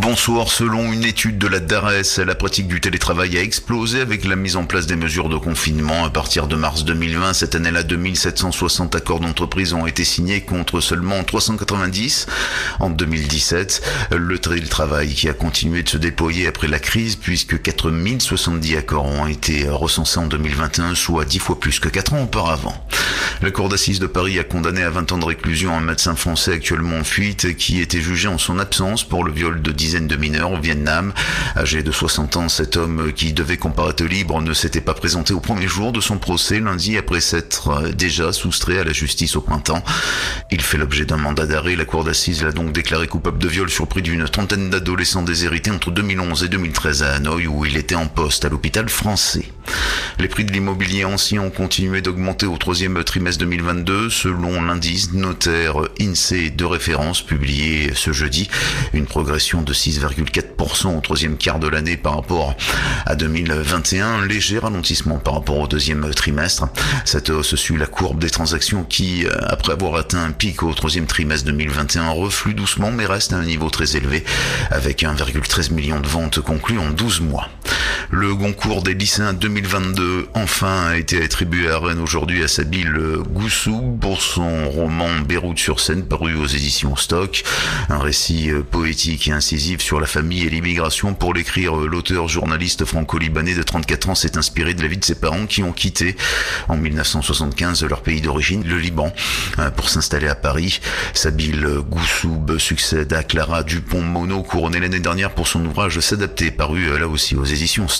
Bonsoir, selon une étude de la DARES, la pratique du télétravail a explosé avec la mise en place des mesures de confinement. À partir de mars 2020, cette année-là, 2760 accords d'entreprise ont été signés contre seulement 390 en 2017. Le télétravail qui a continué de se déployer après la crise puisque 4070 accords ont été recensés en 2021, soit 10 fois plus que 4 ans auparavant. La Cour d'assises de Paris a condamné à 20 ans de réclusion un médecin français actuellement en fuite qui était jugé en son absence pour le viol de dizaines de mineurs au Vietnam. Âgé de 60 ans, cet homme qui devait comparaître libre ne s'était pas présenté au premier jour de son procès lundi après s'être déjà soustrait à la justice au printemps. Il fait l'objet d'un mandat d'arrêt. La Cour d'assises l'a donc déclaré coupable de viol sur près d'une trentaine d'adolescents déshérités entre 2011 et 2013 à Hanoï où il était en poste à l'hôpital français. Les prix de l'immobilier ancien ont continué d'augmenter au troisième trimestre 2022 selon l'indice notaire INSEE de référence publié ce jeudi. Une progression de 6,4% au troisième quart de l'année par rapport à 2021. Léger ralentissement par rapport au deuxième trimestre. Cette hausse suit la courbe des transactions qui, après avoir atteint un pic au troisième trimestre 2021, reflue doucement mais reste à un niveau très élevé avec 1,13 million de ventes conclues en 12 mois. Le Goncourt des lycéens 2022 enfin a été attribué à Rennes aujourd'hui à Sabine Goussou pour son roman Beyrouth sur scène paru aux éditions Stock. Un récit poétique et incisif sur la famille et l'immigration. Pour l'écrire, l'auteur journaliste franco-libanais de 34 ans s'est inspiré de la vie de ses parents qui ont quitté en 1975 leur pays d'origine, le Liban, pour s'installer à Paris. Sabine Goussoub succède à Clara Dupont-Mono, couronnée l'année dernière pour son ouvrage S'adapter, paru là aussi aux éditions Stock.